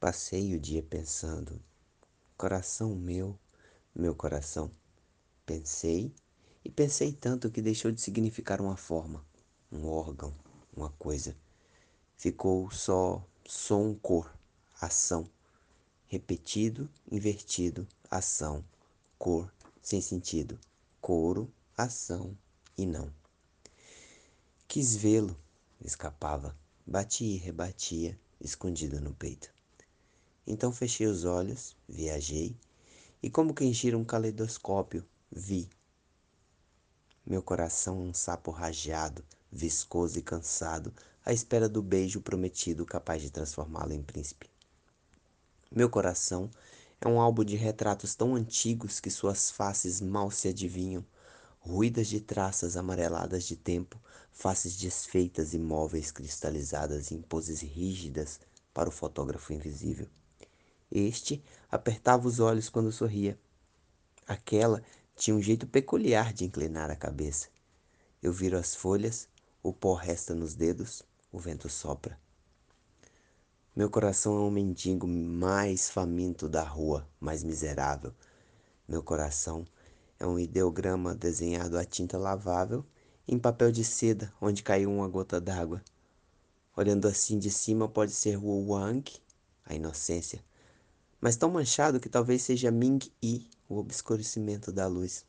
Passei o dia pensando, coração meu, meu coração. Pensei e pensei tanto que deixou de significar uma forma, um órgão, uma coisa. Ficou só som, cor, ação. Repetido, invertido, ação, cor, sem sentido, coro, ação e não. Quis vê-lo, escapava, batia e rebatia, escondido no peito. Então fechei os olhos, viajei, e como quem gira um caleidoscópio, vi. Meu coração um sapo rajado, viscoso e cansado, à espera do beijo prometido capaz de transformá-lo em príncipe. Meu coração é um álbum de retratos tão antigos que suas faces mal se adivinham, ruídas de traças amareladas de tempo, faces desfeitas e móveis cristalizadas em poses rígidas para o fotógrafo invisível. Este apertava os olhos quando sorria. Aquela tinha um jeito peculiar de inclinar a cabeça. Eu viro as folhas, o pó resta nos dedos, o vento sopra. Meu coração é um mendigo mais faminto da rua, mais miserável. Meu coração é um ideograma desenhado a tinta lavável em papel de seda onde caiu uma gota d'água. Olhando assim de cima pode ser o Wang, a inocência, mas tão manchado que talvez seja Ming Yi, o obscurecimento da luz.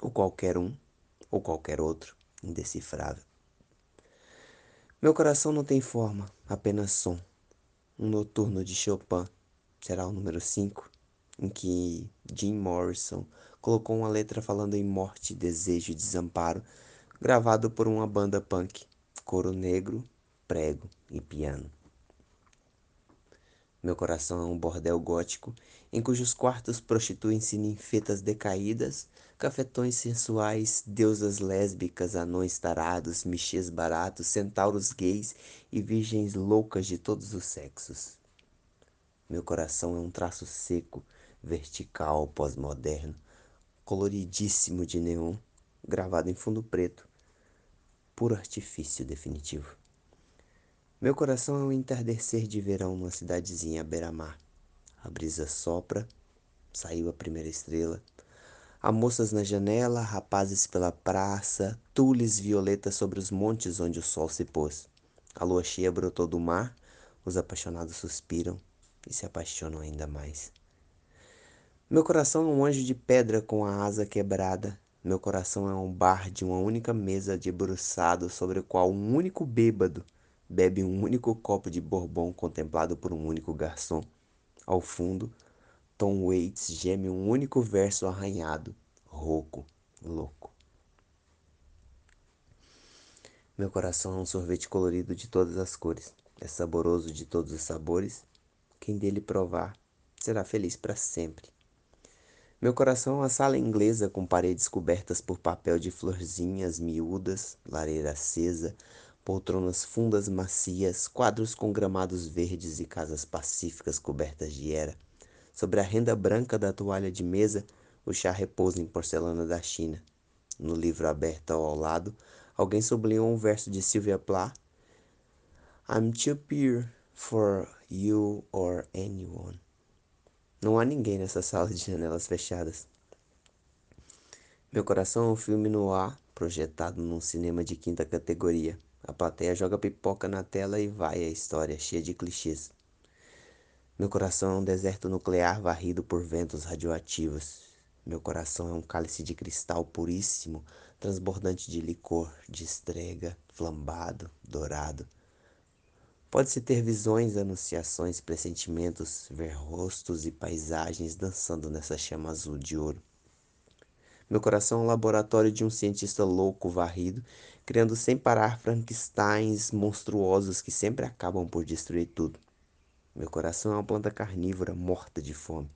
Ou qualquer um, ou qualquer outro, indecifrável. Meu coração não tem forma, apenas som. Um noturno de Chopin, será o número 5, em que Jim Morrison colocou uma letra falando em morte, desejo e desamparo, gravado por uma banda punk, coro negro, prego e piano. Meu coração é um bordel gótico em cujos quartos prostituem-se ninfetas decaídas, cafetões sensuais, deusas lésbicas, anões tarados, michês baratos, centauros gays e virgens loucas de todos os sexos. Meu coração é um traço seco, vertical, pós-moderno, coloridíssimo de neon, gravado em fundo preto, puro artifício definitivo. Meu coração é um entardecer de verão numa cidadezinha à beira-mar. A brisa sopra, saiu a primeira estrela. Há moças na janela, rapazes pela praça, tules violetas sobre os montes onde o sol se pôs. A lua cheia brotou do mar, os apaixonados suspiram e se apaixonam ainda mais. Meu coração é um anjo de pedra com a asa quebrada. Meu coração é um bar de uma única mesa debruçado sobre o qual um único bêbado bebe um único copo de bourbon contemplado por um único garçom. Ao fundo, Tom Waits geme um único verso arranhado, rouco, louco. Meu coração é um sorvete colorido de todas as cores, é saboroso de todos os sabores. Quem dele provar será feliz para sempre. Meu coração é uma sala inglesa com paredes cobertas por papel de florzinhas miúdas, lareira acesa, poltronas fundas macias, quadros com gramados verdes e casas pacíficas cobertas de era. Sobre a renda branca da toalha de mesa, o chá repousa em porcelana da China. No livro aberto ao lado, alguém sublinhou um verso de Sylvia Plath. I'm too pure for you or anyone. Não há ninguém nessa sala de janelas fechadas. Meu coração é um filme no ar, projetado num cinema de quinta categoria. A plateia joga pipoca na tela e vai a história, cheia de clichês. Meu coração é um deserto nuclear varrido por ventos radioativos. Meu coração é um cálice de cristal puríssimo, transbordante de licor, de estrega, flambado, dourado. Pode-se ter visões, anunciações, pressentimentos, ver rostos e paisagens dançando nessa chama azul de ouro. Meu coração é um laboratório de um cientista louco varrido, criando sem parar Frankensteins monstruosos que sempre acabam por destruir tudo. Meu coração é uma planta carnívora morta de fome.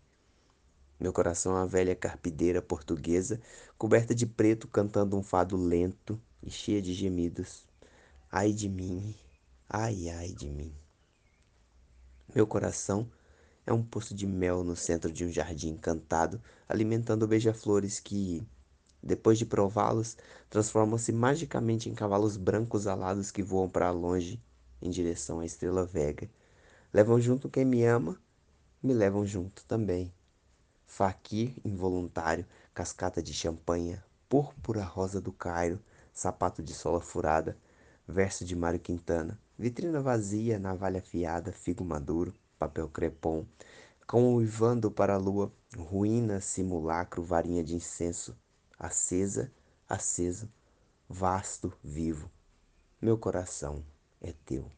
Meu coração é uma velha carpideira portuguesa, coberta de preto, cantando um fado lento e cheia de gemidos. Ai de mim, ai, ai de mim. Meu coração é um poço de mel no centro de um jardim encantado, alimentando beija-flores que, depois de prová-los, transformam-se magicamente em cavalos brancos alados que voam para longe em direção à estrela Vega, Levam junto quem me ama, me levam junto também. Faquir involuntário, cascata de champanha, púrpura rosa do Cairo, sapato de sola furada, verso de Mário Quintana, vitrina vazia, navalha afiada, figo maduro, papel crepom, cão uivando para a lua, ruína, simulacro, varinha de incenso, acesa, aceso, vasto, vivo. Meu coração é teu.